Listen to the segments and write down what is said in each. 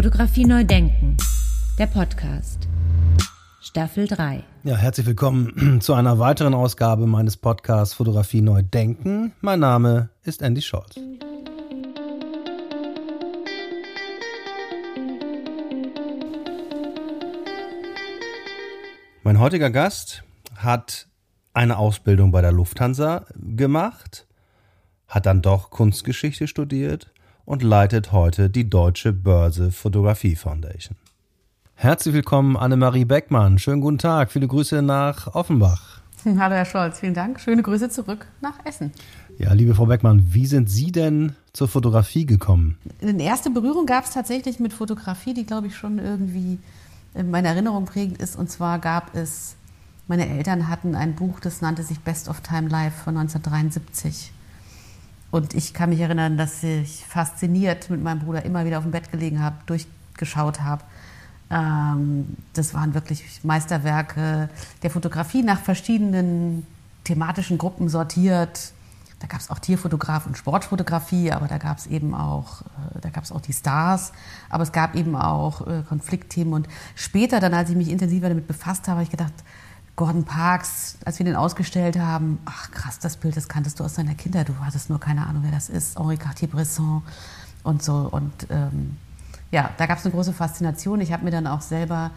Fotografie neu denken. Der Podcast. Staffel 3. Ja, herzlich willkommen zu einer weiteren Ausgabe meines Podcasts Fotografie neu denken. Mein Name ist Andy Scholz. Mein heutiger Gast hat eine Ausbildung bei der Lufthansa gemacht, hat dann doch Kunstgeschichte studiert und leitet heute die Deutsche Börse Fotografie Foundation. Herzlich willkommen, Annemarie Beckmann. Schönen guten Tag. Viele Grüße nach Offenbach. Hallo, Herr Scholz. Vielen Dank. Schöne Grüße zurück nach Essen. Ja, liebe Frau Beckmann, wie sind Sie denn zur Fotografie gekommen? Eine erste Berührung gab es tatsächlich mit Fotografie, die, glaube ich, schon irgendwie in meiner Erinnerung prägend ist. Und zwar gab es, meine Eltern hatten ein Buch, das nannte sich Best of Time Life von 1973. Und ich kann mich erinnern, dass ich fasziniert mit meinem Bruder immer wieder auf dem Bett gelegen habe, durchgeschaut habe. Ähm, das waren wirklich Meisterwerke der Fotografie nach verschiedenen thematischen Gruppen sortiert. Da gab es auch Tierfotograf und Sportfotografie, aber da gab es eben auch, äh, da gab es auch die Stars, aber es gab eben auch äh, Konfliktthemen. Und später, dann, als ich mich intensiver damit befasst habe, habe ich gedacht, Gordon Parks, als wir den ausgestellt haben, ach krass, das Bild, das kanntest du aus deiner Kindheit, du hattest nur keine Ahnung, wer das ist, Henri Cartier-Bresson und so. Und ähm, ja, da gab es eine große Faszination. Ich habe mir dann auch selber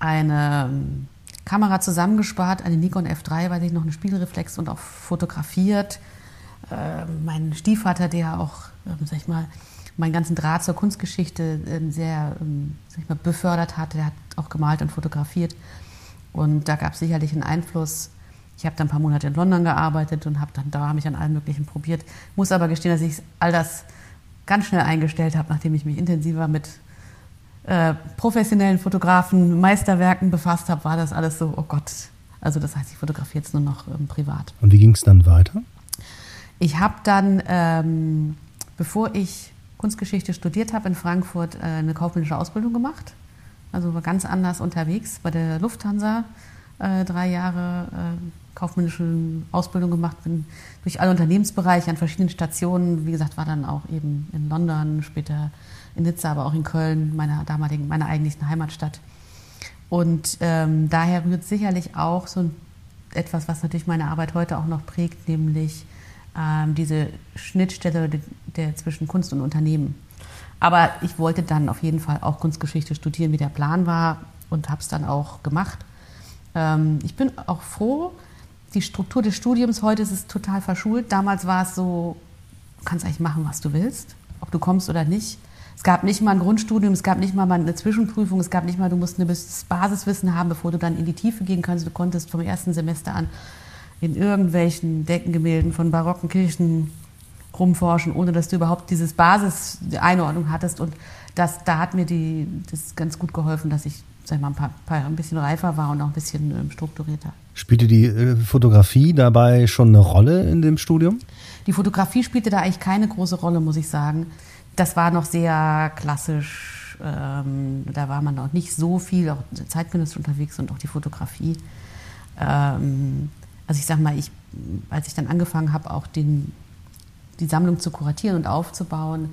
eine ähm, Kamera zusammengespart, eine Nikon F3, weil ich noch eine Spielreflex und auch fotografiert. Äh, mein Stiefvater, der auch, äh, sag ich mal, meinen ganzen Draht zur Kunstgeschichte äh, sehr ähm, sag ich mal, befördert hatte, der hat auch gemalt und fotografiert. Und da gab es sicherlich einen Einfluss. Ich habe dann ein paar Monate in London gearbeitet und habe dann da mich an allem Möglichen probiert. Muss aber gestehen, dass ich all das ganz schnell eingestellt habe, nachdem ich mich intensiver mit äh, professionellen Fotografen, Meisterwerken befasst habe, war das alles so, oh Gott. Also das heißt, ich fotografiere jetzt nur noch ähm, privat. Und wie ging es dann weiter? Ich habe dann, ähm, bevor ich Kunstgeschichte studiert habe, in Frankfurt äh, eine kaufmännische Ausbildung gemacht also war ganz anders unterwegs bei der Lufthansa. Äh, drei Jahre äh, kaufmännische Ausbildung gemacht, bin durch alle Unternehmensbereiche an verschiedenen Stationen. Wie gesagt, war dann auch eben in London, später in Nizza, aber auch in Köln, meiner damaligen, meiner eigentlichen Heimatstadt. Und ähm, daher rührt sicherlich auch so etwas, was natürlich meine Arbeit heute auch noch prägt, nämlich ähm, diese Schnittstelle der, der zwischen Kunst und Unternehmen. Aber ich wollte dann auf jeden Fall auch Kunstgeschichte studieren, wie der Plan war und habe es dann auch gemacht. Ähm, ich bin auch froh, die Struktur des Studiums heute ist es total verschult. Damals war es so, du kannst eigentlich machen, was du willst, ob du kommst oder nicht. Es gab nicht mal ein Grundstudium, es gab nicht mal eine Zwischenprüfung, es gab nicht mal, du musst ein Basiswissen haben, bevor du dann in die Tiefe gehen kannst. Du konntest vom ersten Semester an in irgendwelchen Deckengemälden von barocken Kirchen rumforschen, ohne dass du überhaupt dieses Basis-Einordnung hattest. Und das, da hat mir die, das ganz gut geholfen, dass ich sag mal, ein, paar, ein bisschen reifer war und auch ein bisschen ähm, strukturierter. Spielte die äh, Fotografie dabei schon eine Rolle in dem Studium? Die Fotografie spielte da eigentlich keine große Rolle, muss ich sagen. Das war noch sehr klassisch. Ähm, da war man noch nicht so viel, auch zeitgenössisch unterwegs und auch die Fotografie. Ähm, also ich sag mal, ich, als ich dann angefangen habe, auch den die Sammlung zu kuratieren und aufzubauen,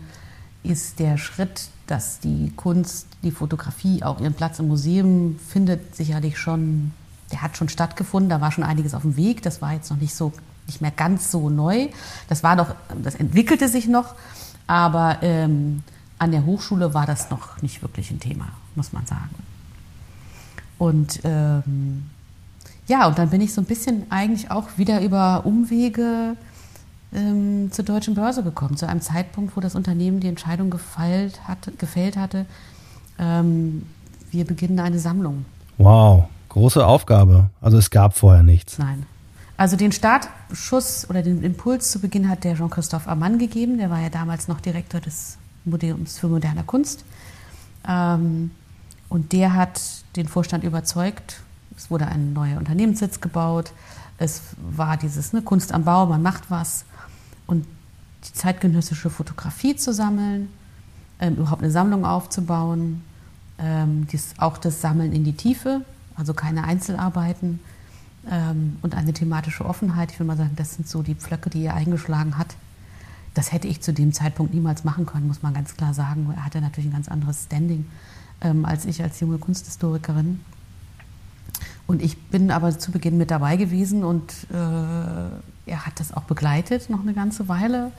ist der Schritt, dass die Kunst, die Fotografie auch ihren Platz im Museum findet, sicherlich schon, der hat schon stattgefunden. Da war schon einiges auf dem Weg. Das war jetzt noch nicht so, nicht mehr ganz so neu. Das war noch, das entwickelte sich noch, aber ähm, an der Hochschule war das noch nicht wirklich ein Thema, muss man sagen. Und ähm, ja, und dann bin ich so ein bisschen eigentlich auch wieder über Umwege ähm, zur deutschen Börse gekommen, zu einem Zeitpunkt, wo das Unternehmen die Entscheidung gefällt hatte, gefällt hatte ähm, wir beginnen eine Sammlung. Wow, große Aufgabe. Also es gab vorher nichts. Nein. Also den Startschuss oder den Impuls zu Beginn hat der Jean-Christophe Amann gegeben. Der war ja damals noch Direktor des Museums für moderne Kunst. Ähm, und der hat den Vorstand überzeugt. Es wurde ein neuer Unternehmenssitz gebaut. Es war dieses ne, Kunst am Bau, man macht was und die zeitgenössische Fotografie zu sammeln, ähm, überhaupt eine Sammlung aufzubauen, ähm, dies, auch das Sammeln in die Tiefe, also keine Einzelarbeiten ähm, und eine thematische Offenheit. Ich würde mal sagen, das sind so die Pflöcke, die er eingeschlagen hat, Das hätte ich zu dem Zeitpunkt niemals machen können, muss man ganz klar sagen. Er hatte natürlich ein ganz anderes Standing ähm, als ich als junge Kunsthistorikerin. Und ich bin aber zu Beginn mit dabei gewesen und äh, er hat das auch begleitet noch eine ganze Weile.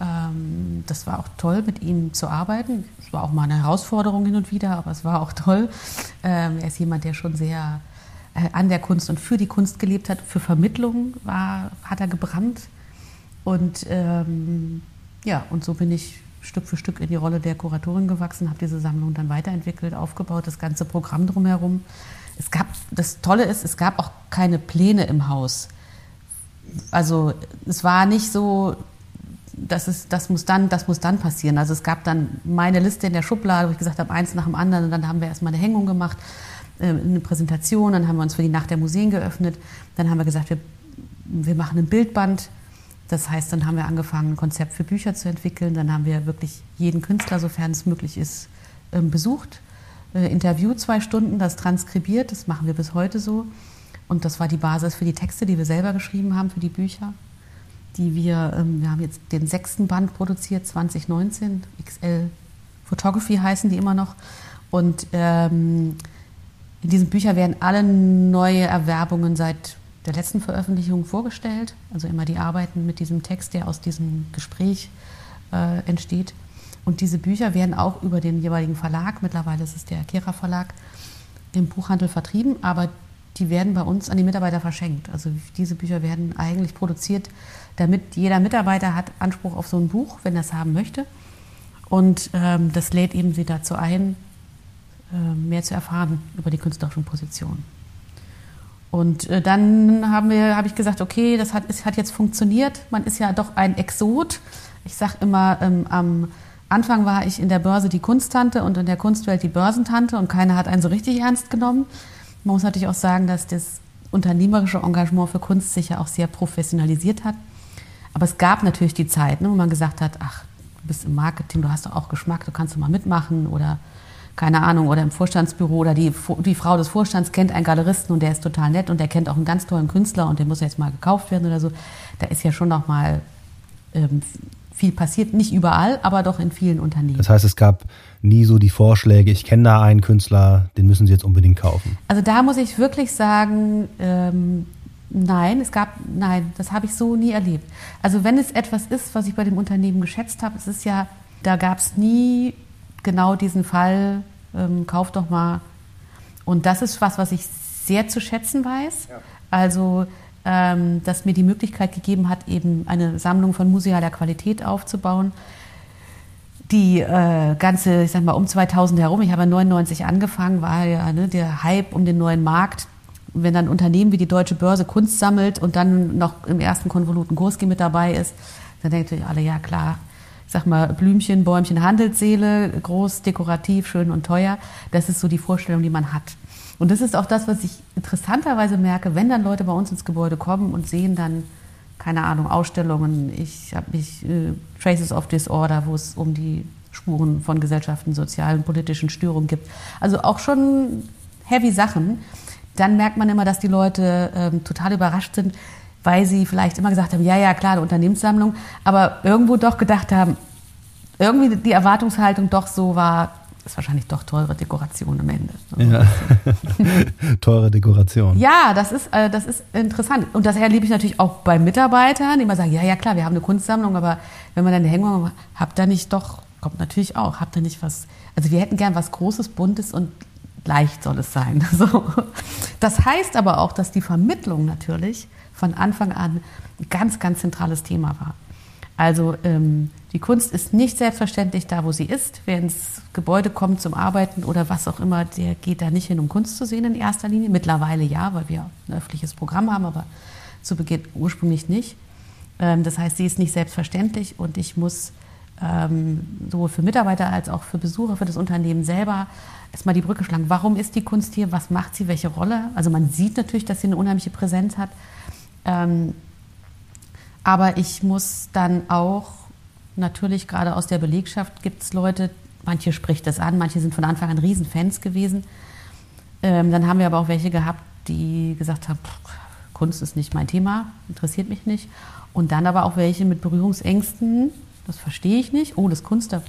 Ähm, das war auch toll, mit ihm zu arbeiten. Es war auch mal eine Herausforderung hin und wieder, aber es war auch toll. Ähm, er ist jemand, der schon sehr äh, an der Kunst und für die Kunst gelebt hat. Für Vermittlung war, hat er gebrannt. Und ähm, ja, und so bin ich Stück für Stück in die Rolle der Kuratorin gewachsen, habe diese Sammlung dann weiterentwickelt, aufgebaut, das ganze Programm drumherum. Es gab, das Tolle ist, es gab auch keine Pläne im Haus. Also es war nicht so, das, ist, das, muss dann, das muss dann passieren. Also es gab dann meine Liste in der Schublade, wo ich gesagt habe, eins nach dem anderen. Und dann haben wir erstmal eine Hängung gemacht, äh, eine Präsentation. Dann haben wir uns für die Nacht der Museen geöffnet. Dann haben wir gesagt, wir, wir machen ein Bildband. Das heißt, dann haben wir angefangen, ein Konzept für Bücher zu entwickeln. Dann haben wir wirklich jeden Künstler, sofern es möglich ist, ähm, besucht, äh, interviewt zwei Stunden, das transkribiert. Das machen wir bis heute so. Und das war die Basis für die Texte, die wir selber geschrieben haben, für die Bücher die wir, ähm, wir haben jetzt den sechsten Band produziert, 2019, XL Photography heißen die immer noch. Und ähm, in diesen Büchern werden alle neue Erwerbungen seit der letzten Veröffentlichung vorgestellt. Also immer die Arbeiten mit diesem Text, der aus diesem Gespräch äh, entsteht. Und diese Bücher werden auch über den jeweiligen Verlag, mittlerweile ist es der Kera Verlag, im Buchhandel vertrieben, aber die werden bei uns an die Mitarbeiter verschenkt. Also diese Bücher werden eigentlich produziert damit jeder Mitarbeiter hat Anspruch auf so ein Buch, wenn er es haben möchte. Und ähm, das lädt eben sie dazu ein, äh, mehr zu erfahren über die künstlerischen Positionen. Und äh, dann haben wir, habe ich gesagt, okay, das hat, es hat jetzt funktioniert. Man ist ja doch ein Exot. Ich sage immer, ähm, am Anfang war ich in der Börse die Kunsttante und in der Kunstwelt die Börsentante und keiner hat einen so richtig ernst genommen. Man muss natürlich auch sagen, dass das unternehmerische Engagement für Kunst sich ja auch sehr professionalisiert hat. Aber es gab natürlich die Zeit, ne, wo man gesagt hat, ach, du bist im Marketing, du hast doch auch Geschmack, du kannst doch mal mitmachen oder keine Ahnung, oder im Vorstandsbüro oder die, die Frau des Vorstands kennt einen Galeristen und der ist total nett und der kennt auch einen ganz tollen Künstler und der muss jetzt mal gekauft werden oder so. Da ist ja schon noch mal ähm, viel passiert, nicht überall, aber doch in vielen Unternehmen. Das heißt, es gab nie so die Vorschläge, ich kenne da einen Künstler, den müssen Sie jetzt unbedingt kaufen. Also da muss ich wirklich sagen, ähm, Nein, es gab, nein, das habe ich so nie erlebt. Also wenn es etwas ist, was ich bei dem Unternehmen geschätzt habe, es ist ja, da gab es nie genau diesen Fall, ähm, kauf doch mal. Und das ist was, was ich sehr zu schätzen weiß. Ja. Also, ähm, dass mir die Möglichkeit gegeben hat, eben eine Sammlung von musealer Qualität aufzubauen. Die äh, ganze, ich sag mal, um 2000 herum, ich habe 99 angefangen, war ja ne, der Hype um den neuen Markt wenn dann Unternehmen wie die Deutsche Börse Kunst sammelt und dann noch im ersten Konvolut ein Kurski mit dabei ist, dann denken natürlich alle, ja klar, ich sag mal, Blümchen, Bäumchen, Handelsseele, groß, dekorativ, schön und teuer. Das ist so die Vorstellung, die man hat. Und das ist auch das, was ich interessanterweise merke, wenn dann Leute bei uns ins Gebäude kommen und sehen dann, keine Ahnung, Ausstellungen, ich habe mich äh, Traces of Disorder, wo es um die Spuren von Gesellschaften, sozialen, politischen Störungen gibt. Also auch schon heavy Sachen dann merkt man immer, dass die Leute ähm, total überrascht sind, weil sie vielleicht immer gesagt haben, ja, ja, klar, eine Unternehmenssammlung, aber irgendwo doch gedacht haben, irgendwie die Erwartungshaltung doch so war, ist wahrscheinlich doch teure Dekoration am Ende. Ja. teure Dekoration. Ja, das ist, äh, das ist interessant. Und das erlebe ich natürlich auch bei Mitarbeitern, die immer sagen, ja, ja, klar, wir haben eine Kunstsammlung, aber wenn man dann eine Hängung habt ihr nicht doch, kommt natürlich auch, habt ihr nicht was, also wir hätten gern was Großes, Buntes und leicht soll es sein. So. Das heißt aber auch, dass die Vermittlung natürlich von Anfang an ein ganz, ganz zentrales Thema war. Also ähm, die Kunst ist nicht selbstverständlich da, wo sie ist. Wer ins Gebäude kommt zum Arbeiten oder was auch immer, der geht da nicht hin, um Kunst zu sehen in erster Linie. Mittlerweile ja, weil wir ein öffentliches Programm haben, aber zu Beginn ursprünglich nicht. Ähm, das heißt, sie ist nicht selbstverständlich und ich muss ähm, sowohl für Mitarbeiter als auch für Besucher, für das Unternehmen selber erstmal die Brücke schlagen. Warum ist die Kunst hier? Was macht sie? Welche Rolle? Also man sieht natürlich, dass sie eine unheimliche Präsenz hat. Ähm, aber ich muss dann auch, natürlich gerade aus der Belegschaft gibt es Leute, manche spricht das an, manche sind von Anfang an Riesenfans gewesen. Ähm, dann haben wir aber auch welche gehabt, die gesagt haben, Kunst ist nicht mein Thema, interessiert mich nicht. Und dann aber auch welche mit Berührungsängsten, das verstehe ich nicht. Oh, das ist Kunst, da,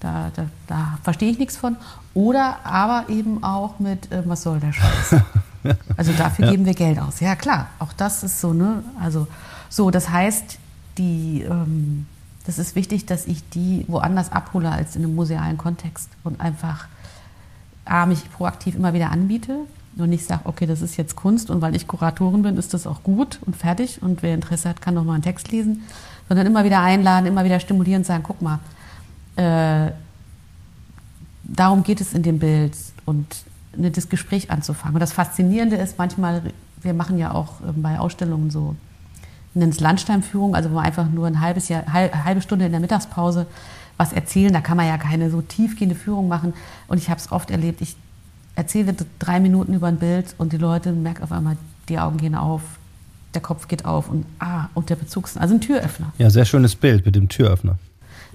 da, da, da verstehe ich nichts von. Oder aber eben auch mit, äh, was soll der Scheiß? Also dafür ja. geben wir Geld aus. Ja, klar, auch das ist so, ne? Also so, das heißt, die, ähm, das ist wichtig, dass ich die woanders abhole als in einem musealen Kontext und einfach A, mich proaktiv immer wieder anbiete und nicht sage, okay, das ist jetzt Kunst und weil ich Kuratorin bin, ist das auch gut und fertig und wer Interesse hat, kann noch mal einen Text lesen, sondern immer wieder einladen, immer wieder stimulieren und sagen, guck mal, äh, darum geht es in dem Bild und das Gespräch anzufangen. Und das Faszinierende ist manchmal, wir machen ja auch ähm, bei Ausstellungen so, nennen es Landsteinführung, also wo wir einfach nur ein halbes Jahr, halbe Stunde in der Mittagspause was erzählen. Da kann man ja keine so tiefgehende Führung machen. Und ich habe es oft erlebt, ich erzähle drei Minuten über ein Bild und die Leute merken auf einmal, die Augen gehen auf, der Kopf geht auf und ah, und der Bezugs, also ein Türöffner. Ja, sehr schönes Bild mit dem Türöffner.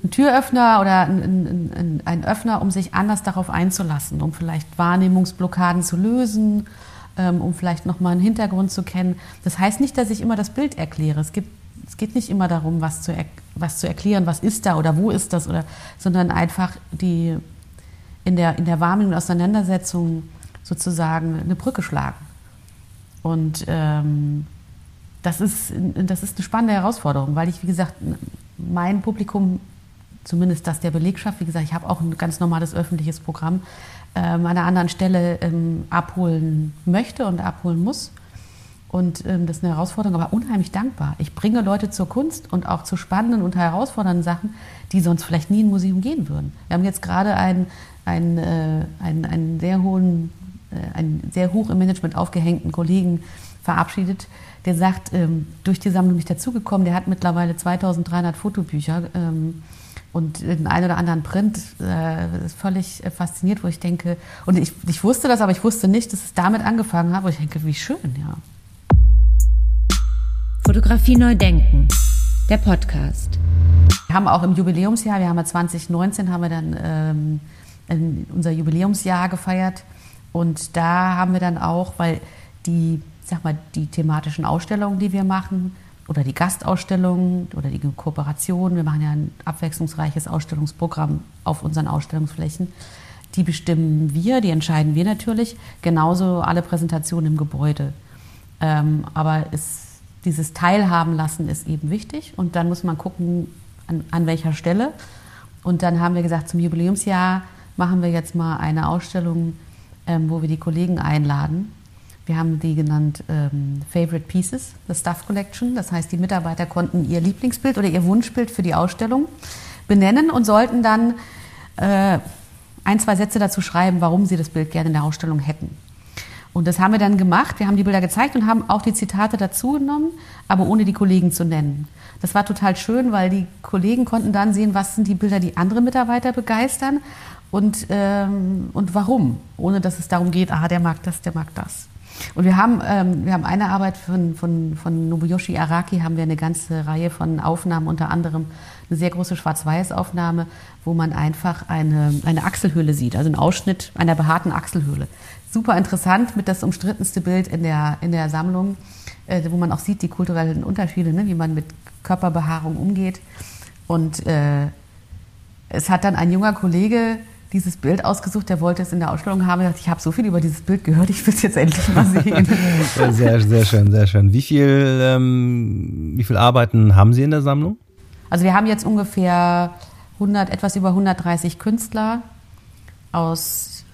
Ein Türöffner oder ein, ein, ein Öffner, um sich anders darauf einzulassen, um vielleicht Wahrnehmungsblockaden zu lösen, um vielleicht nochmal einen Hintergrund zu kennen. Das heißt nicht, dass ich immer das Bild erkläre. Es, gibt, es geht nicht immer darum, was zu, was zu erklären, was ist da oder wo ist das, oder, sondern einfach die, in der, in der und Auseinandersetzung sozusagen eine Brücke schlagen. Und ähm, das, ist, das ist eine spannende Herausforderung, weil ich, wie gesagt, mein Publikum, zumindest das der Belegschaft, wie gesagt, ich habe auch ein ganz normales öffentliches Programm, ähm, an einer anderen Stelle ähm, abholen möchte und abholen muss. Und ähm, das ist eine Herausforderung, aber unheimlich dankbar. Ich bringe Leute zur Kunst und auch zu spannenden und herausfordernden Sachen, die sonst vielleicht nie in ein Museum gehen würden. Wir haben jetzt gerade einen, einen, äh, einen, einen sehr hohen, äh, einen sehr hoch im Management aufgehängten Kollegen verabschiedet, der sagt, ähm, durch die Sammlung nicht dazugekommen, der hat mittlerweile 2300 Fotobücher ähm, und den einen oder anderen Print äh, ist völlig fasziniert, wo ich denke, und ich, ich wusste das, aber ich wusste nicht, dass es damit angefangen hat, wo ich denke, wie schön, ja. Fotografie neu denken, der Podcast. Wir haben auch im Jubiläumsjahr, wir haben ja 2019, haben wir dann ähm, unser Jubiläumsjahr gefeiert und da haben wir dann auch, weil die, sag mal, die thematischen Ausstellungen, die wir machen, oder die Gastausstellungen oder die Kooperation. Wir machen ja ein abwechslungsreiches Ausstellungsprogramm auf unseren Ausstellungsflächen. Die bestimmen wir, die entscheiden wir natürlich. Genauso alle Präsentationen im Gebäude. Ähm, aber es, dieses Teilhaben lassen ist eben wichtig. Und dann muss man gucken, an, an welcher Stelle. Und dann haben wir gesagt, zum Jubiläumsjahr machen wir jetzt mal eine Ausstellung, ähm, wo wir die Kollegen einladen wir haben die genannt ähm, Favorite Pieces, the Stuff Collection. Das heißt, die Mitarbeiter konnten ihr Lieblingsbild oder ihr Wunschbild für die Ausstellung benennen und sollten dann äh, ein, zwei Sätze dazu schreiben, warum sie das Bild gerne in der Ausstellung hätten. Und das haben wir dann gemacht. Wir haben die Bilder gezeigt und haben auch die Zitate dazu genommen, aber ohne die Kollegen zu nennen. Das war total schön, weil die Kollegen konnten dann sehen, was sind die Bilder, die andere Mitarbeiter begeistern und, ähm, und warum, ohne dass es darum geht, ah, der mag das, der mag das. Und wir haben, ähm, wir haben eine Arbeit von, von, von Nobuyoshi Araki, haben wir eine ganze Reihe von Aufnahmen, unter anderem eine sehr große Schwarz-Weiß-Aufnahme, wo man einfach eine, eine Achselhöhle sieht, also einen Ausschnitt einer behaarten Achselhöhle. Super interessant mit das umstrittenste Bild in der, in der Sammlung, äh, wo man auch sieht die kulturellen Unterschiede, ne, wie man mit Körperbehaarung umgeht. Und äh, es hat dann ein junger Kollege dieses Bild ausgesucht, der wollte es in der Ausstellung haben. Ich dachte, ich habe so viel über dieses Bild gehört, ich will es jetzt endlich mal sehen. sehr, sehr schön, sehr schön. Wie viel, ähm, wie viel Arbeiten haben Sie in der Sammlung? Also wir haben jetzt ungefähr 100, etwas über 130 Künstler aus,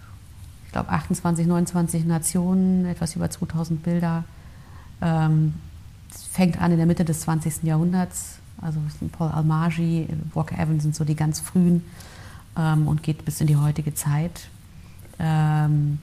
ich glaube, 28, 29 Nationen, etwas über 2000 Bilder. Ähm, es fängt an in der Mitte des 20. Jahrhunderts. Also Paul Almagi, Walker Evans sind so die ganz frühen ähm, und geht bis in die heutige Zeit. Ähm,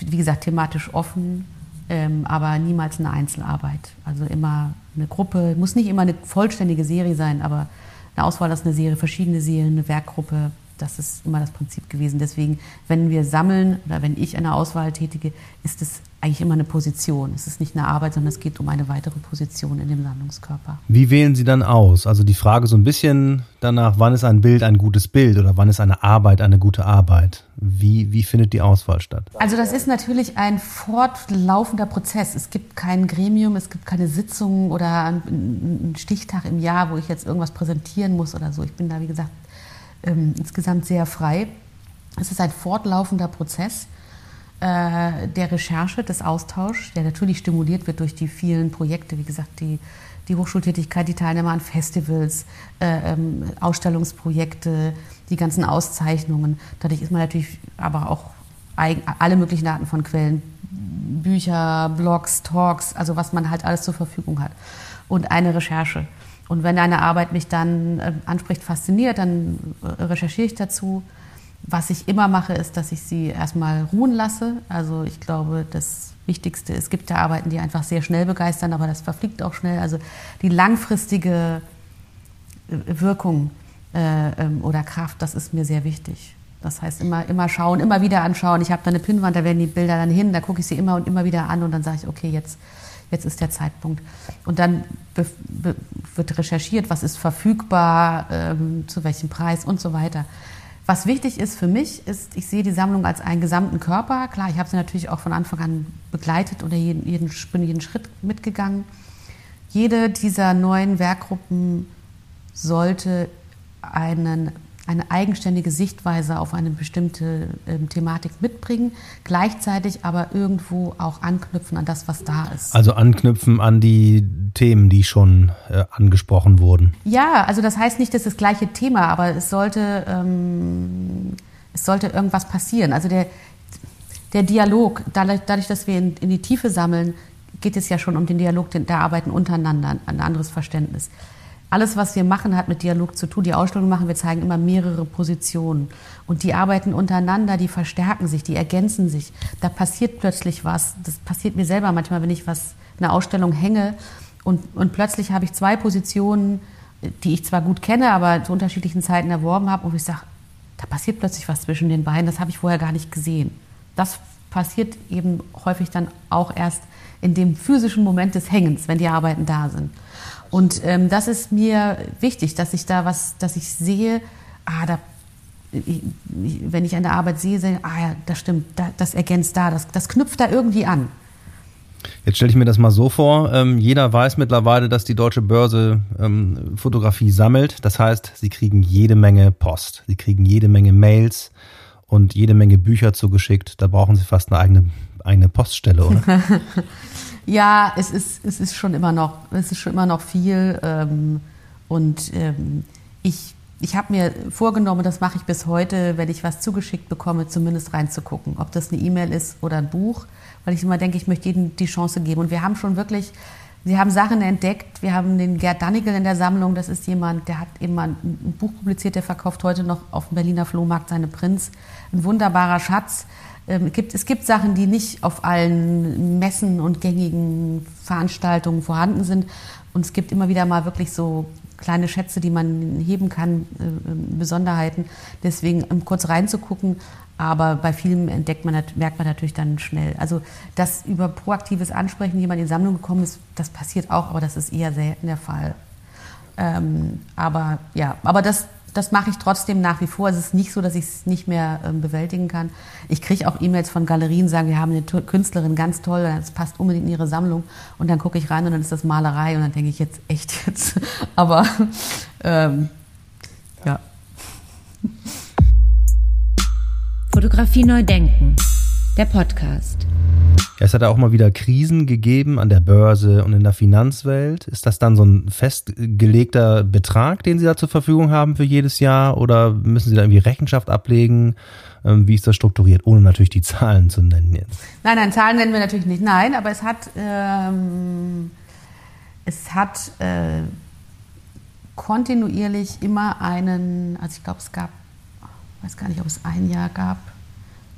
wie gesagt, thematisch offen, ähm, aber niemals eine Einzelarbeit. Also immer eine Gruppe, muss nicht immer eine vollständige Serie sein, aber eine Auswahl aus einer Serie, verschiedene Serien, eine Werkgruppe, das ist immer das Prinzip gewesen. Deswegen, wenn wir sammeln oder wenn ich eine Auswahl tätige, ist es eigentlich immer eine Position. Es ist nicht eine Arbeit, sondern es geht um eine weitere Position in dem Sammlungskörper. Wie wählen Sie dann aus? Also die Frage so ein bisschen danach, wann ist ein Bild ein gutes Bild oder wann ist eine Arbeit eine gute Arbeit? Wie, wie findet die Auswahl statt? Also das ist natürlich ein fortlaufender Prozess. Es gibt kein Gremium, es gibt keine Sitzung oder einen Stichtag im Jahr, wo ich jetzt irgendwas präsentieren muss oder so. Ich bin da, wie gesagt, ähm, insgesamt sehr frei. Es ist ein fortlaufender Prozess äh, der Recherche, des Austauschs, der natürlich stimuliert wird durch die vielen Projekte, wie gesagt, die, die Hochschultätigkeit, die Teilnehmer an Festivals, äh, ähm, Ausstellungsprojekte, die ganzen Auszeichnungen. Dadurch ist man natürlich aber auch eigen, alle möglichen Arten von Quellen, Bücher, Blogs, Talks, also was man halt alles zur Verfügung hat. Und eine Recherche. Und wenn eine Arbeit mich dann äh, anspricht, fasziniert, dann äh, recherchiere ich dazu. Was ich immer mache, ist, dass ich sie erstmal ruhen lasse. Also ich glaube, das Wichtigste, es gibt ja Arbeiten, die einfach sehr schnell begeistern, aber das verfliegt auch schnell. Also die langfristige äh, Wirkung äh, ähm, oder Kraft, das ist mir sehr wichtig. Das heißt, immer, immer schauen, immer wieder anschauen. Ich habe da eine Pinnwand, da werden die Bilder dann hin, da gucke ich sie immer und immer wieder an und dann sage ich, okay, jetzt jetzt ist der Zeitpunkt. Und dann wird recherchiert, was ist verfügbar, ähm, zu welchem Preis und so weiter. Was wichtig ist für mich, ist, ich sehe die Sammlung als einen gesamten Körper. Klar, ich habe sie natürlich auch von Anfang an begleitet oder jeden, jeden, bin jeden Schritt mitgegangen. Jede dieser neuen Werkgruppen sollte einen eine eigenständige Sichtweise auf eine bestimmte ähm, Thematik mitbringen, gleichzeitig aber irgendwo auch anknüpfen an das, was da ist. Also anknüpfen an die Themen, die schon äh, angesprochen wurden. Ja, also das heißt nicht, dass das gleiche Thema, aber es sollte, ähm, es sollte irgendwas passieren. Also der, der Dialog, dadurch, dass wir in, in die Tiefe sammeln, geht es ja schon um den Dialog der Arbeiten untereinander, ein anderes Verständnis alles, was wir machen, hat mit Dialog zu tun. Die Ausstellung machen, wir zeigen immer mehrere Positionen. Und die arbeiten untereinander, die verstärken sich, die ergänzen sich. Da passiert plötzlich was. Das passiert mir selber manchmal, wenn ich was, eine Ausstellung hänge und, und plötzlich habe ich zwei Positionen, die ich zwar gut kenne, aber zu unterschiedlichen Zeiten erworben habe, und ich sage, da passiert plötzlich was zwischen den beiden, das habe ich vorher gar nicht gesehen. Das passiert eben häufig dann auch erst in dem physischen Moment des Hängens, wenn die Arbeiten da sind. Und ähm, das ist mir wichtig, dass ich da was, dass ich sehe, ah, da, ich, wenn ich eine Arbeit sehe, sehe ah ja, das stimmt, da, das ergänzt da, das, das knüpft da irgendwie an. Jetzt stelle ich mir das mal so vor, ähm, jeder weiß mittlerweile, dass die deutsche Börse ähm, Fotografie sammelt. Das heißt, sie kriegen jede Menge Post, sie kriegen jede Menge Mails und jede Menge Bücher zugeschickt. Da brauchen sie fast eine eigene, eigene Poststelle, oder? Ja, es ist, es ist schon immer noch, es ist schon immer noch viel. Ähm, und ähm, ich, ich habe mir vorgenommen, das mache ich bis heute, wenn ich was zugeschickt bekomme, zumindest reinzugucken, ob das eine E-Mail ist oder ein Buch, weil ich immer denke, ich möchte jedem die Chance geben. Und wir haben schon wirklich, wir haben Sachen entdeckt. Wir haben den Gerd Dannigel in der Sammlung. Das ist jemand, der hat eben mal ein Buch publiziert, der verkauft heute noch auf dem Berliner Flohmarkt seine Prinz. Ein wunderbarer Schatz. Ähm, gibt, es gibt Sachen, die nicht auf allen Messen und gängigen Veranstaltungen vorhanden sind. Und es gibt immer wieder mal wirklich so kleine Schätze, die man heben kann, äh, ähm, Besonderheiten. Deswegen um kurz reinzugucken. Aber bei vielen entdeckt man, merkt man natürlich dann schnell. Also, dass über proaktives Ansprechen jemand in Sammlung gekommen ist, das passiert auch, aber das ist eher selten der Fall. Ähm, aber ja, aber das, das mache ich trotzdem nach wie vor. Es ist nicht so, dass ich es nicht mehr ähm, bewältigen kann. Ich kriege auch E-Mails von Galerien, sagen, wir haben eine Künstlerin, ganz toll, das passt unbedingt in ihre Sammlung. Und dann gucke ich rein und dann ist das Malerei und dann denke ich jetzt, echt jetzt. Aber ähm, ja. Fotografie neu denken. Der Podcast. Es hat auch mal wieder Krisen gegeben an der Börse und in der Finanzwelt. Ist das dann so ein festgelegter Betrag, den Sie da zur Verfügung haben für jedes Jahr oder müssen Sie da irgendwie Rechenschaft ablegen? Ähm, wie ist das strukturiert, ohne natürlich die Zahlen zu nennen jetzt? Nein, nein, Zahlen nennen wir natürlich nicht. Nein, aber es hat, ähm, es hat äh, kontinuierlich immer einen, also ich glaube, es gab, ich weiß gar nicht, ob es ein Jahr gab,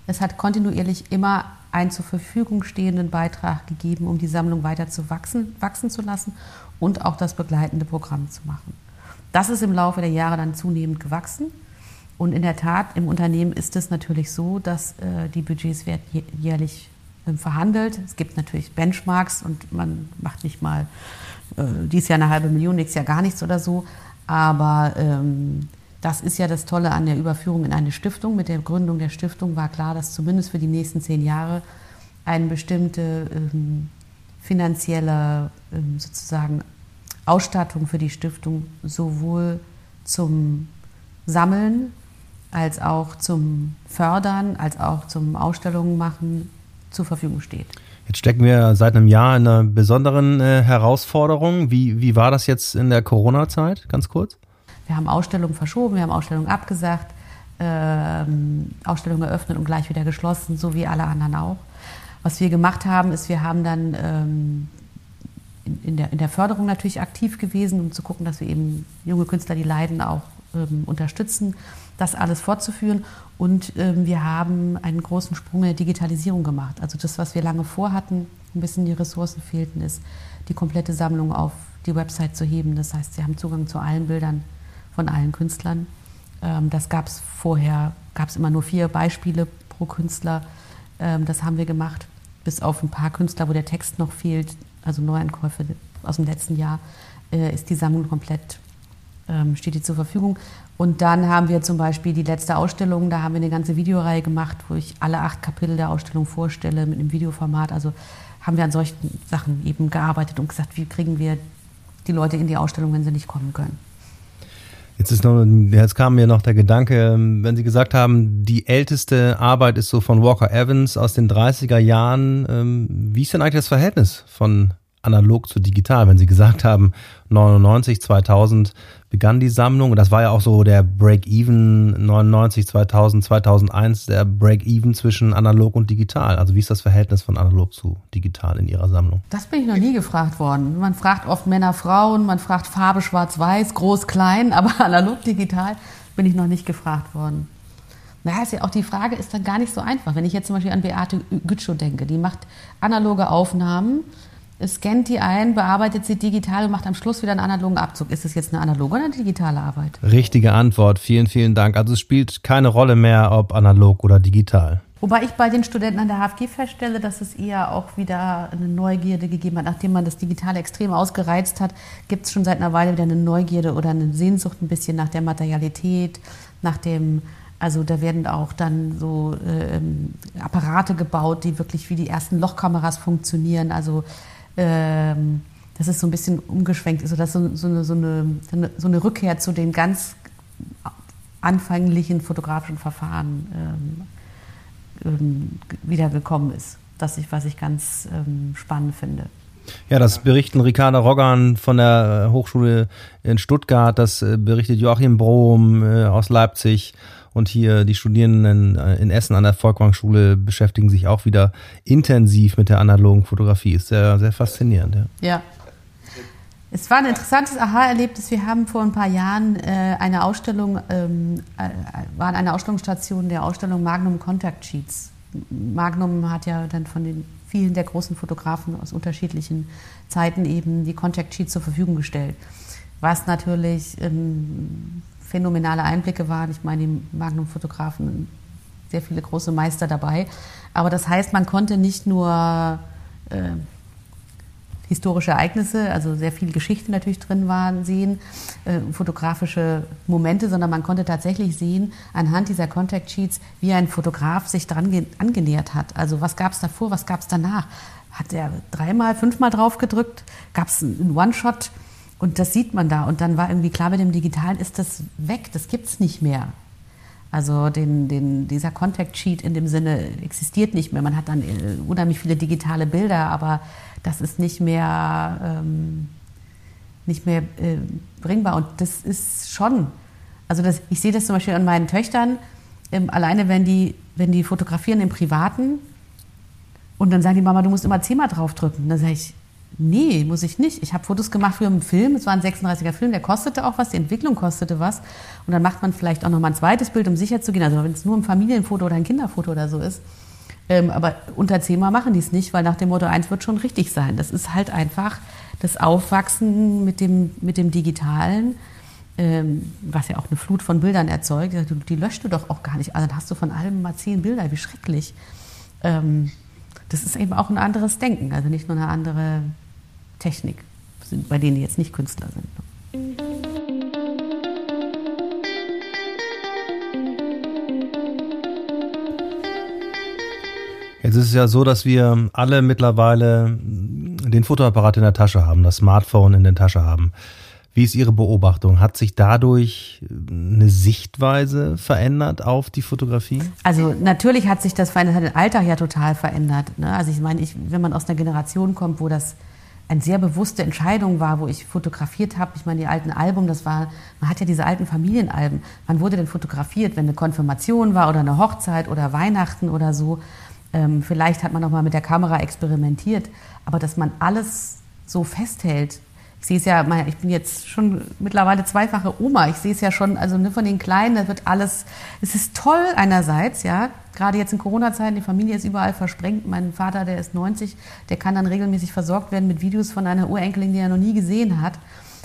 es hat kontinuierlich immer einen zur Verfügung stehenden Beitrag gegeben, um die Sammlung weiter zu wachsen, wachsen zu lassen und auch das begleitende Programm zu machen. Das ist im Laufe der Jahre dann zunehmend gewachsen. Und in der Tat, im Unternehmen ist es natürlich so, dass äh, die Budgets werden jährlich äh, verhandelt. Es gibt natürlich Benchmarks und man macht nicht mal äh, dieses Jahr eine halbe Million, nächstes Jahr gar nichts oder so. Aber ähm, das ist ja das Tolle an der Überführung in eine Stiftung. Mit der Gründung der Stiftung war klar, dass zumindest für die nächsten zehn Jahre eine bestimmte ähm, finanzielle ähm, sozusagen Ausstattung für die Stiftung sowohl zum Sammeln als auch zum Fördern, als auch zum Ausstellungen machen zur Verfügung steht. Jetzt stecken wir seit einem Jahr in einer besonderen äh, Herausforderung. Wie, wie war das jetzt in der Corona-Zeit, ganz kurz? Wir haben Ausstellungen verschoben, wir haben Ausstellungen abgesagt, ähm, Ausstellungen eröffnet und gleich wieder geschlossen, so wie alle anderen auch. Was wir gemacht haben, ist, wir haben dann ähm, in, der, in der Förderung natürlich aktiv gewesen, um zu gucken, dass wir eben junge Künstler, die leiden, auch ähm, unterstützen, das alles fortzuführen. Und ähm, wir haben einen großen Sprung in der Digitalisierung gemacht. Also das, was wir lange vorhatten, ein bisschen die Ressourcen fehlten, ist, die komplette Sammlung auf die Website zu heben. Das heißt, sie haben Zugang zu allen Bildern von allen Künstlern. Ähm, das gab es vorher, gab es immer nur vier Beispiele pro Künstler. Ähm, das haben wir gemacht, bis auf ein paar Künstler, wo der Text noch fehlt, also Neueinkäufe aus dem letzten Jahr, äh, ist die Sammlung komplett ähm, steht die zur Verfügung. Und dann haben wir zum Beispiel die letzte Ausstellung, da haben wir eine ganze Videoreihe gemacht, wo ich alle acht Kapitel der Ausstellung vorstelle mit einem Videoformat. Also haben wir an solchen Sachen eben gearbeitet und gesagt, wie kriegen wir die Leute in die Ausstellung, wenn sie nicht kommen können. Jetzt, ist noch, jetzt kam mir noch der Gedanke, ähm, wenn Sie gesagt haben, die älteste Arbeit ist so von Walker Evans aus den 30er Jahren. Ähm, wie ist denn eigentlich das Verhältnis von analog zu digital, wenn Sie gesagt haben, 99, 2000 begann die Sammlung. Das war ja auch so der Break-Even 99, 2000, 2001, der Break-Even zwischen analog und digital. Also wie ist das Verhältnis von analog zu digital in Ihrer Sammlung? Das bin ich noch nie gefragt worden. Man fragt oft Männer, Frauen, man fragt Farbe schwarz-weiß, groß, klein, aber analog, digital bin ich noch nicht gefragt worden. Naja, ist ja auch die Frage ist dann gar nicht so einfach. Wenn ich jetzt zum Beispiel an Beate Gütschow denke, die macht analoge Aufnahmen scannt die ein, bearbeitet sie digital und macht am Schluss wieder einen analogen Abzug. Ist das jetzt eine analoge oder eine digitale Arbeit? Richtige Antwort. Vielen, vielen Dank. Also es spielt keine Rolle mehr, ob analog oder digital. Wobei ich bei den Studenten an der HFG feststelle, dass es eher auch wieder eine Neugierde gegeben hat. Nachdem man das Digitale extrem ausgereizt hat, gibt es schon seit einer Weile wieder eine Neugierde oder eine Sehnsucht ein bisschen nach der Materialität, nach dem, also da werden auch dann so äh, Apparate gebaut, die wirklich wie die ersten Lochkameras funktionieren. Also ähm, dass es so ein bisschen umgeschwenkt ist, dass so, so, eine, so, eine, so eine Rückkehr zu den ganz anfänglichen fotografischen Verfahren ähm, ähm, wiedergekommen ist. Das ich, was ich ganz ähm, spannend finde. Ja, das berichten Ricarda Roggan von der Hochschule in Stuttgart, das äh, berichtet Joachim Brom äh, aus Leipzig und hier die Studierenden äh, in Essen an der Volkwang-Schule beschäftigen sich auch wieder intensiv mit der analogen Fotografie. Ist sehr, sehr faszinierend. Ja. ja. Es war ein interessantes Aha-Erlebnis. Wir haben vor ein paar Jahren äh, eine Ausstellung, ähm, äh, waren eine Ausstellungsstation der Ausstellung Magnum Contact Sheets. Magnum hat ja dann von den vielen der großen Fotografen aus unterschiedlichen Zeiten eben die Contact Sheets zur Verfügung gestellt. Was natürlich ähm, phänomenale Einblicke waren. Ich meine, die Magnum-Fotografen, sehr viele große Meister dabei. Aber das heißt, man konnte nicht nur äh, historische Ereignisse, also sehr viel Geschichte natürlich drin waren, sehen, äh, fotografische Momente, sondern man konnte tatsächlich sehen, anhand dieser Contact Sheets, wie ein Fotograf sich dran angenähert hat. Also was gab es davor, was gab es danach? Hat er dreimal, fünfmal drauf gedrückt? Gab es einen One-Shot? Und das sieht man da. Und dann war irgendwie klar, mit dem Digitalen ist das weg, das gibt es nicht mehr. Also den, den, dieser Contact Sheet in dem Sinne existiert nicht mehr. Man hat dann äh, unheimlich viele digitale Bilder, aber das ist nicht mehr, ähm, nicht mehr äh, bringbar. Und das ist schon, also das, ich sehe das zum Beispiel an meinen Töchtern, ähm, alleine wenn die, wenn die fotografieren im Privaten und dann sagen die Mama, du musst immer zehnmal draufdrücken. Dann sage ich, Nee, muss ich nicht. Ich habe Fotos gemacht für einen Film. Es war ein 36er Film, der kostete auch was, die Entwicklung kostete was. Und dann macht man vielleicht auch noch mal ein zweites Bild, um sicher zu gehen. Also wenn es nur ein Familienfoto oder ein Kinderfoto oder so ist. Ähm, aber unter zehnmal machen die es nicht, weil nach dem Motto eins wird schon richtig sein. Das ist halt einfach das Aufwachsen mit dem, mit dem Digitalen. ähm, was ja auch eine Flut von Bildern erzeugt, die, die löscht du doch auch gar nicht. Also dann hast du von allem mal zehn Bilder, wie schrecklich. Ähm, das ist eben auch ein anderes Denken, also nicht nur eine andere Technik, bei denen die jetzt nicht Künstler sind. Jetzt ist es ja so, dass wir alle mittlerweile den Fotoapparat in der Tasche haben, das Smartphone in der Tasche haben. Wie ist Ihre Beobachtung? Hat sich dadurch eine Sichtweise verändert auf die Fotografie? Also natürlich hat sich das verändert, hat den Alltag ja total verändert. Ne? Also ich meine, ich, wenn man aus einer Generation kommt, wo das eine sehr bewusste Entscheidung war, wo ich fotografiert habe. Ich meine, die alten Alben, das war, man hat ja diese alten Familienalben. Wann wurde denn fotografiert, wenn eine Konfirmation war oder eine Hochzeit oder Weihnachten oder so? Ähm, vielleicht hat man noch mal mit der Kamera experimentiert, aber dass man alles so festhält. Ich sehe es ja, ich bin jetzt schon mittlerweile zweifache Oma. Ich sehe es ja schon, also ne, von den Kleinen, das wird alles. Es ist toll einerseits, ja. Gerade jetzt in Corona-Zeiten, die Familie ist überall versprengt. Mein Vater, der ist 90, der kann dann regelmäßig versorgt werden mit Videos von einer Urenkelin, die er noch nie gesehen hat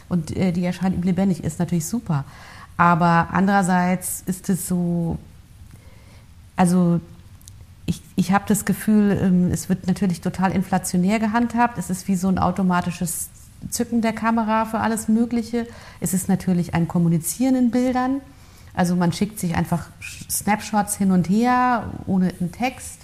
und äh, die erscheint ihm lebendig ist, natürlich super. Aber andererseits ist es so, also ich, ich habe das Gefühl, ähm, es wird natürlich total inflationär gehandhabt. Es ist wie so ein automatisches Zücken der Kamera für alles Mögliche. Es ist natürlich ein Kommunizieren in Bildern. Also man schickt sich einfach Snapshots hin und her ohne einen Text.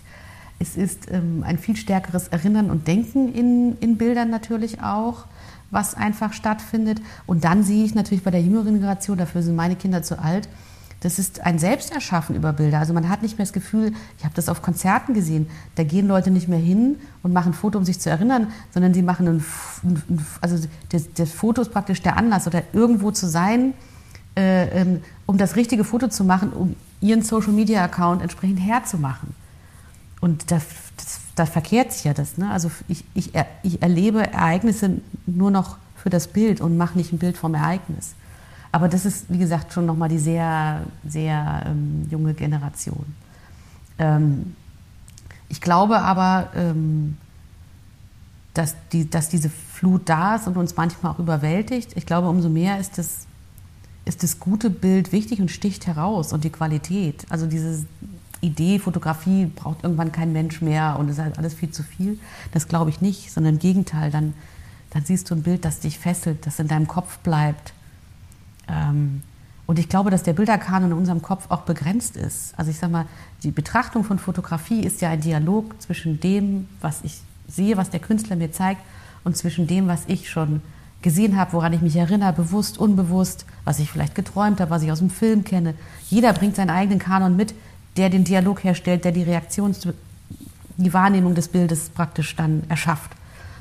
Es ist ähm, ein viel stärkeres Erinnern und Denken in, in Bildern natürlich auch, was einfach stattfindet. Und dann sehe ich natürlich bei der jüngeren Generation, dafür sind meine Kinder zu alt, das ist ein Selbsterschaffen über Bilder. Also man hat nicht mehr das Gefühl, ich habe das auf Konzerten gesehen, da gehen Leute nicht mehr hin und machen ein Foto, um sich zu erinnern, sondern sie machen ein, also das, das, Foto ist praktisch der Anlass oder irgendwo zu sein, äh, ähm, um das richtige Foto zu machen, um ihren Social-Media-Account entsprechend herzumachen. Und da, das, da verkehrt sich ja das. Ne? Also ich, ich, ich erlebe Ereignisse nur noch für das Bild und mache nicht ein Bild vom Ereignis. Aber das ist, wie gesagt, schon nochmal die sehr, sehr ähm, junge Generation. Ähm, ich glaube aber, ähm, dass, die, dass diese Flut da ist und uns manchmal auch überwältigt. Ich glaube, umso mehr ist das, ist das gute Bild wichtig und sticht heraus und die Qualität. Also diese Idee, Fotografie braucht irgendwann kein Mensch mehr und ist halt alles viel zu viel. Das glaube ich nicht, sondern im Gegenteil. Dann, dann siehst du ein Bild, das dich fesselt, das in deinem Kopf bleibt ähm, und ich glaube, dass der Bilderkanon in unserem Kopf auch begrenzt ist. Also ich sage mal, die Betrachtung von Fotografie ist ja ein Dialog zwischen dem, was ich sehe, was der Künstler mir zeigt, und zwischen dem, was ich schon gesehen habe, woran ich mich erinnere, bewusst, unbewusst, was ich vielleicht geträumt habe, was ich aus dem Film kenne. Jeder bringt seinen eigenen Kanon mit, der den Dialog herstellt, der die Reaktion, die Wahrnehmung des Bildes praktisch dann erschafft.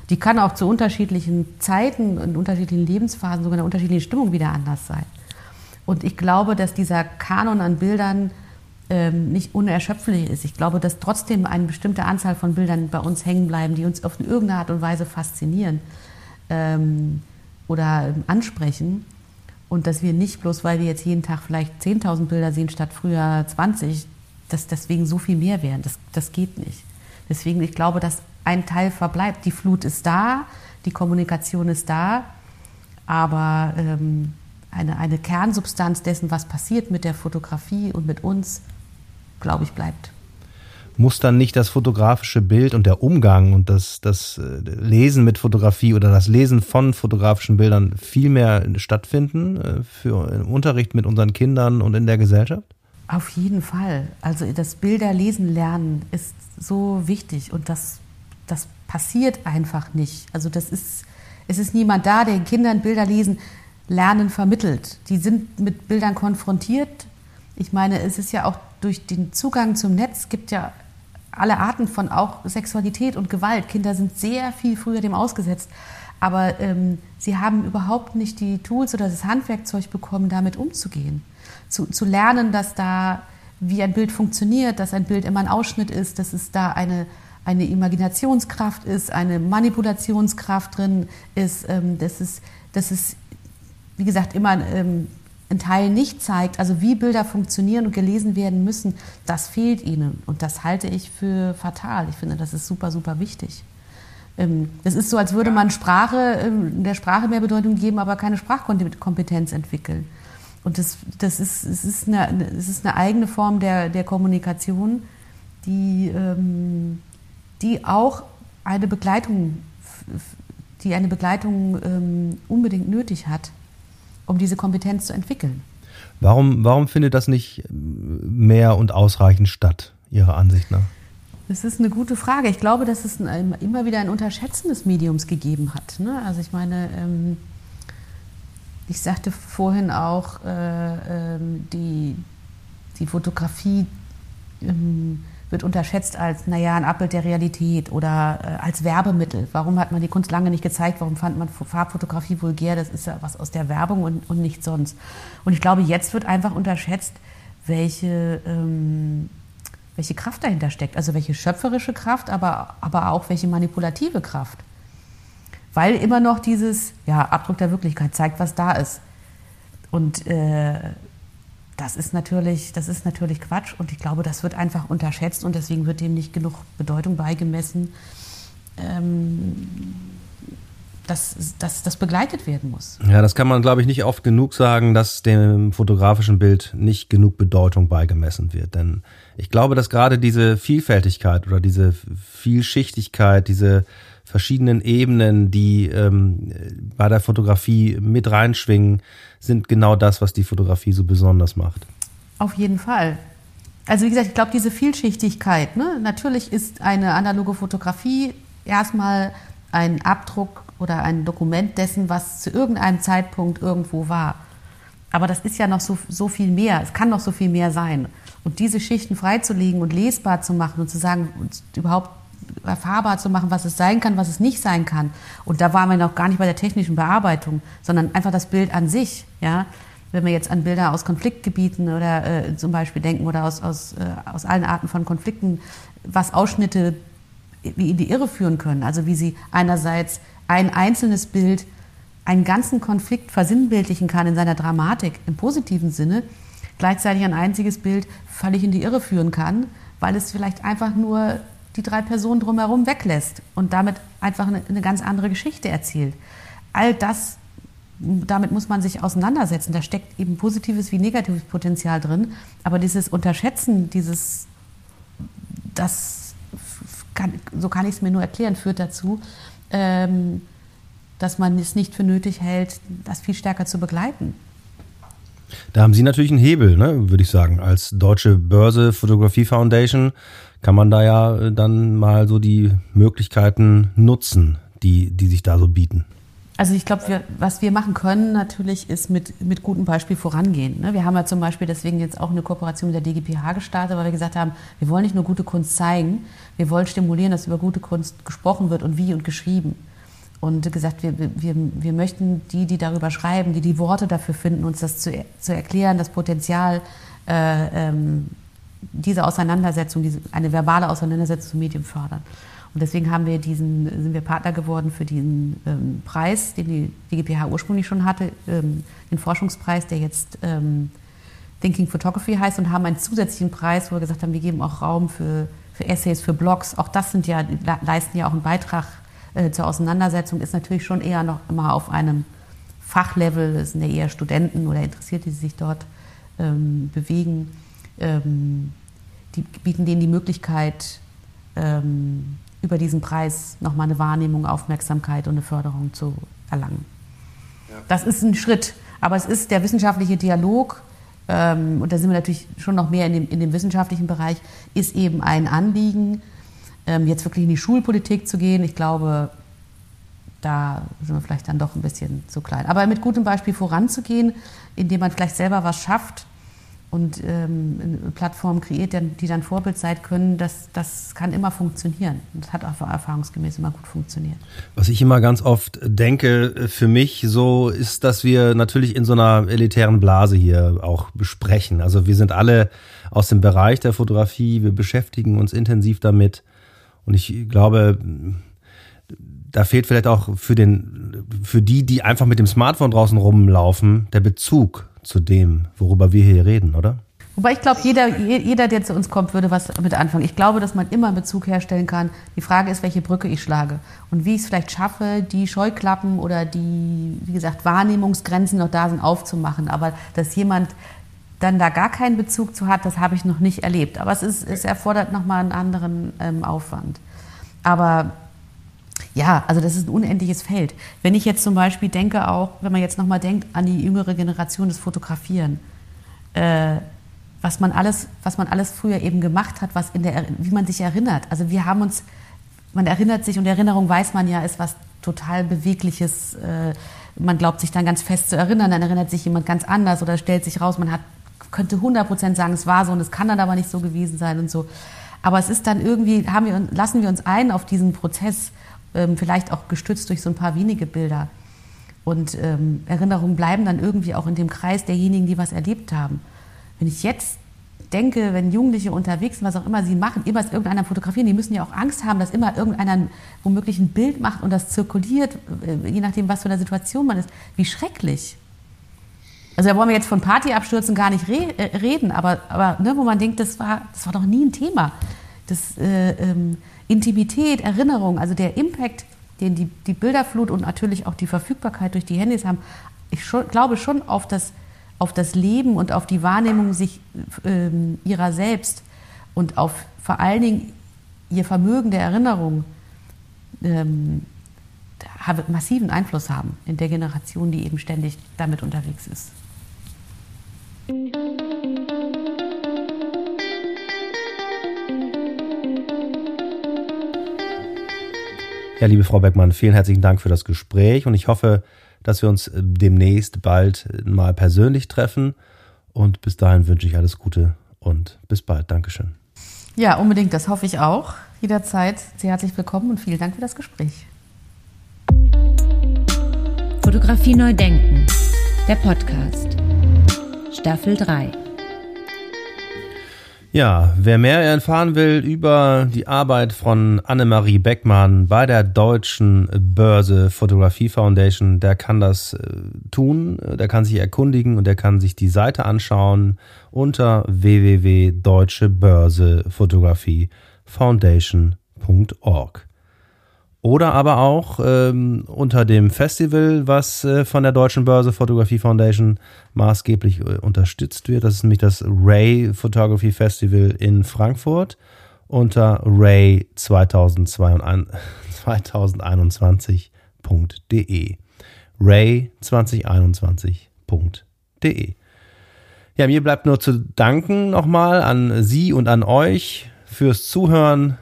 Die kann auch zu unterschiedlichen Zeiten und unterschiedlichen Lebensphasen, sogar in unterschiedlichen Stimmung wieder anders sein. Und ich glaube, dass dieser Kanon an Bildern ähm, nicht unerschöpflich ist. Ich glaube, dass trotzdem eine bestimmte Anzahl von Bildern bei uns hängen bleiben, die uns auf irgendeine Art und Weise faszinieren ähm, oder ähm, ansprechen. Und dass wir nicht bloß, weil wir jetzt jeden Tag vielleicht 10.000 Bilder sehen statt früher 20, dass deswegen so viel mehr wären. Das, das geht nicht. Deswegen, ich glaube, dass ein Teil verbleibt. Die Flut ist da, die Kommunikation ist da, aber ähm, eine, eine Kernsubstanz dessen, was passiert mit der Fotografie und mit uns, glaube ich, bleibt. Muss dann nicht das fotografische Bild und der Umgang und das, das äh, Lesen mit Fotografie oder das Lesen von fotografischen Bildern viel mehr stattfinden äh, für Unterricht mit unseren Kindern und in der Gesellschaft? Auf jeden Fall. Also das Bilderlesen lernen ist so wichtig und das das passiert einfach nicht. Also das ist, es ist niemand da, der den Kindern Bilder lesen, lernen vermittelt. Die sind mit Bildern konfrontiert. Ich meine, es ist ja auch durch den Zugang zum Netz gibt ja alle Arten von auch Sexualität und Gewalt. Kinder sind sehr viel früher dem ausgesetzt. Aber ähm, sie haben überhaupt nicht die Tools oder das Handwerkzeug bekommen, damit umzugehen. Zu, zu lernen, dass da, wie ein Bild funktioniert, dass ein Bild immer ein Ausschnitt ist, dass es da eine, eine Imaginationskraft ist, eine Manipulationskraft drin ist, ähm, dass, es, dass es, wie gesagt, immer ähm, ein Teil nicht zeigt, also wie Bilder funktionieren und gelesen werden müssen, das fehlt ihnen. Und das halte ich für fatal. Ich finde, das ist super, super wichtig. Ähm, das ist so, als würde man Sprache, der Sprache mehr Bedeutung geben, aber keine Sprachkompetenz entwickeln. Und das, das ist, es, ist eine, es ist eine eigene Form der, der Kommunikation, die, ähm, die auch eine Begleitung, die eine Begleitung ähm, unbedingt nötig hat, um diese Kompetenz zu entwickeln. Warum, warum findet das nicht mehr und ausreichend statt, Ihrer Ansicht nach? Das ist eine gute Frage. Ich glaube, dass es ein, immer wieder ein Unterschätzen des Mediums gegeben hat. Ne? Also ich meine, ähm, ich sagte vorhin auch, äh, ähm, die, die Fotografie ähm, wird unterschätzt als, naja, ein Abbild der Realität oder äh, als Werbemittel. Warum hat man die Kunst lange nicht gezeigt? Warum fand man Farbfotografie vulgär? Das ist ja was aus der Werbung und, und nicht sonst. Und ich glaube, jetzt wird einfach unterschätzt, welche, ähm, welche Kraft dahinter steckt. Also welche schöpferische Kraft, aber, aber auch welche manipulative Kraft. Weil immer noch dieses, ja, Abdruck der Wirklichkeit zeigt, was da ist. Und äh, das ist natürlich, das ist natürlich Quatsch und ich glaube, das wird einfach unterschätzt und deswegen wird dem nicht genug Bedeutung beigemessen, ähm, dass, dass das begleitet werden muss. Ja, das kann man, glaube ich, nicht oft genug sagen, dass dem fotografischen Bild nicht genug Bedeutung beigemessen wird. Denn ich glaube, dass gerade diese Vielfältigkeit oder diese Vielschichtigkeit, diese verschiedenen Ebenen, die ähm, bei der Fotografie mit reinschwingen, sind genau das, was die Fotografie so besonders macht. Auf jeden Fall. Also wie gesagt, ich glaube, diese Vielschichtigkeit, ne? natürlich ist eine analoge Fotografie erstmal ein Abdruck oder ein Dokument dessen, was zu irgendeinem Zeitpunkt irgendwo war. Aber das ist ja noch so, so viel mehr, es kann noch so viel mehr sein. Und diese Schichten freizulegen und lesbar zu machen und zu sagen, überhaupt erfahrbar zu machen, was es sein kann, was es nicht sein kann. Und da waren wir noch gar nicht bei der technischen Bearbeitung, sondern einfach das Bild an sich. Ja? Wenn wir jetzt an Bilder aus Konfliktgebieten oder äh, zum Beispiel denken oder aus, aus, äh, aus allen Arten von Konflikten, was Ausschnitte wie in die Irre führen können. Also wie sie einerseits ein einzelnes Bild einen ganzen Konflikt versinnbildlichen kann in seiner Dramatik im positiven Sinne, gleichzeitig ein einziges Bild völlig in die Irre führen kann, weil es vielleicht einfach nur die drei Personen drumherum weglässt und damit einfach eine, eine ganz andere Geschichte erzählt. All das, damit muss man sich auseinandersetzen. Da steckt eben positives wie negatives Potenzial drin. Aber dieses Unterschätzen, dieses, das, kann, so kann ich es mir nur erklären, führt dazu, ähm, dass man es nicht für nötig hält, das viel stärker zu begleiten. Da haben Sie natürlich einen Hebel, ne, würde ich sagen. Als Deutsche Börse Fotografie Foundation kann man da ja äh, dann mal so die Möglichkeiten nutzen, die, die sich da so bieten. Also ich glaube, was wir machen können natürlich ist mit, mit gutem Beispiel vorangehen. Ne? Wir haben ja zum Beispiel deswegen jetzt auch eine Kooperation mit der DGPH gestartet, weil wir gesagt haben, wir wollen nicht nur gute Kunst zeigen, wir wollen stimulieren, dass über gute Kunst gesprochen wird und wie und geschrieben. Und gesagt, wir, wir, wir möchten die, die darüber schreiben, die die Worte dafür finden, uns das zu, zu erklären, das Potenzial äh, ähm, diese Auseinandersetzung, diese, eine verbale Auseinandersetzung zum Medium fördern. Und deswegen haben wir diesen, sind wir Partner geworden für diesen ähm, Preis, den die DGPH ursprünglich schon hatte, ähm, den Forschungspreis, der jetzt ähm, Thinking Photography heißt, und haben einen zusätzlichen Preis, wo wir gesagt haben, wir geben auch Raum für, für Essays, für Blogs. Auch das sind ja, leisten ja auch einen Beitrag äh, zur Auseinandersetzung, ist natürlich schon eher noch immer auf einem Fachlevel, das sind ja eher Studenten oder Interessierte, die sich dort ähm, bewegen ähm, die bieten denen die Möglichkeit, ähm, über diesen Preis nochmal eine Wahrnehmung, Aufmerksamkeit und eine Förderung zu erlangen. Ja. Das ist ein Schritt, aber es ist der wissenschaftliche Dialog, ähm, und da sind wir natürlich schon noch mehr in dem, in dem wissenschaftlichen Bereich, ist eben ein Anliegen, jetzt wirklich in die Schulpolitik zu gehen. Ich glaube, da sind wir vielleicht dann doch ein bisschen zu klein. Aber mit gutem Beispiel voranzugehen, indem man vielleicht selber was schafft, und ähm, eine Plattform kreiert, die dann Vorbild sein können, das, das kann immer funktionieren. Das hat auch erfahrungsgemäß immer gut funktioniert. Was ich immer ganz oft denke, für mich so ist, dass wir natürlich in so einer elitären Blase hier auch besprechen. Also wir sind alle aus dem Bereich der Fotografie, wir beschäftigen uns intensiv damit. Und ich glaube, da fehlt vielleicht auch für den, für die, die einfach mit dem Smartphone draußen rumlaufen, der Bezug zu dem, worüber wir hier reden, oder? Wobei ich glaube, jeder, jeder, der zu uns kommt, würde was mit anfangen. Ich glaube, dass man immer einen Bezug herstellen kann. Die Frage ist, welche Brücke ich schlage und wie ich es vielleicht schaffe, die Scheuklappen oder die, wie gesagt, Wahrnehmungsgrenzen noch da sind, aufzumachen. Aber dass jemand dann da gar keinen Bezug zu hat, das habe ich noch nicht erlebt. Aber es, ist, es erfordert nochmal einen anderen ähm, Aufwand. Aber ja, also das ist ein unendliches Feld. Wenn ich jetzt zum Beispiel denke auch, wenn man jetzt nochmal denkt an die jüngere Generation des Fotografieren, äh, was man alles, was man alles früher eben gemacht hat, was in der, wie man sich erinnert. Also wir haben uns, man erinnert sich und Erinnerung weiß man ja, ist was total Bewegliches. Äh, man glaubt sich dann ganz fest zu erinnern, dann erinnert sich jemand ganz anders oder stellt sich raus, man hat, könnte 100% sagen, es war so und es kann dann aber nicht so gewesen sein und so. Aber es ist dann irgendwie, haben wir, lassen wir uns ein auf diesen Prozess, ähm, vielleicht auch gestützt durch so ein paar wenige Bilder. Und ähm, Erinnerungen bleiben dann irgendwie auch in dem Kreis derjenigen, die was erlebt haben. Wenn ich jetzt denke, wenn Jugendliche unterwegs sind, was auch immer sie machen, immer ist irgendeiner fotografieren, die müssen ja auch Angst haben, dass immer irgendeiner womöglich ein Bild macht und das zirkuliert, äh, je nachdem, was für eine Situation man ist. Wie schrecklich. Also da wollen wir jetzt von Partyabstürzen gar nicht re äh, reden, aber, aber ne, wo man denkt, das war, das war doch nie ein Thema. Das, äh, ähm, Intimität, Erinnerung, also der Impact, den die, die Bilderflut und natürlich auch die Verfügbarkeit durch die Handys haben, ich schon, glaube schon auf das auf das Leben und auf die Wahrnehmung sich ähm, ihrer selbst und auf vor allen Dingen ihr Vermögen der Erinnerung ähm, massiven Einfluss haben in der Generation, die eben ständig damit unterwegs ist. Ja, liebe Frau Beckmann, vielen herzlichen Dank für das Gespräch und ich hoffe, dass wir uns äh, demnächst bald äh, mal persönlich treffen. Und bis dahin wünsche ich alles Gute und bis bald. Dankeschön. Ja, unbedingt, das hoffe ich auch. Jederzeit sehr herzlich willkommen und vielen Dank für das Gespräch. Fotografie neu denken, der Podcast. Staffel 3. Ja, wer mehr erfahren will über die Arbeit von Annemarie Beckmann bei der Deutschen Börse Fotografie Foundation, der kann das äh, tun, der kann sich erkundigen und der kann sich die Seite anschauen unter www.deutschebörsefotographiefoundation.org. Oder aber auch ähm, unter dem Festival, was äh, von der Deutschen Börse Fotografie Foundation maßgeblich äh, unterstützt wird. Das ist nämlich das Ray Photography Festival in Frankfurt unter ray 2021.de. ray2021.de. Ja, mir bleibt nur zu danken nochmal an Sie und an euch fürs Zuhören.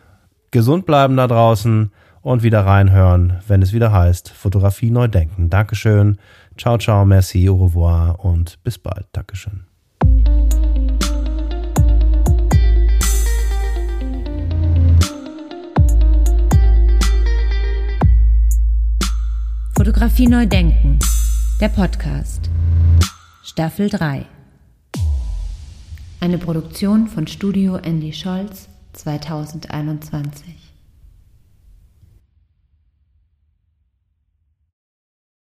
Gesund bleiben da draußen und wieder reinhören, wenn es wieder heißt Fotografie neu denken. Dankeschön. Ciao, ciao, merci, au revoir und bis bald. Dankeschön. Fotografie neu denken. Der Podcast. Staffel 3. Eine Produktion von Studio Andy Scholz 2021.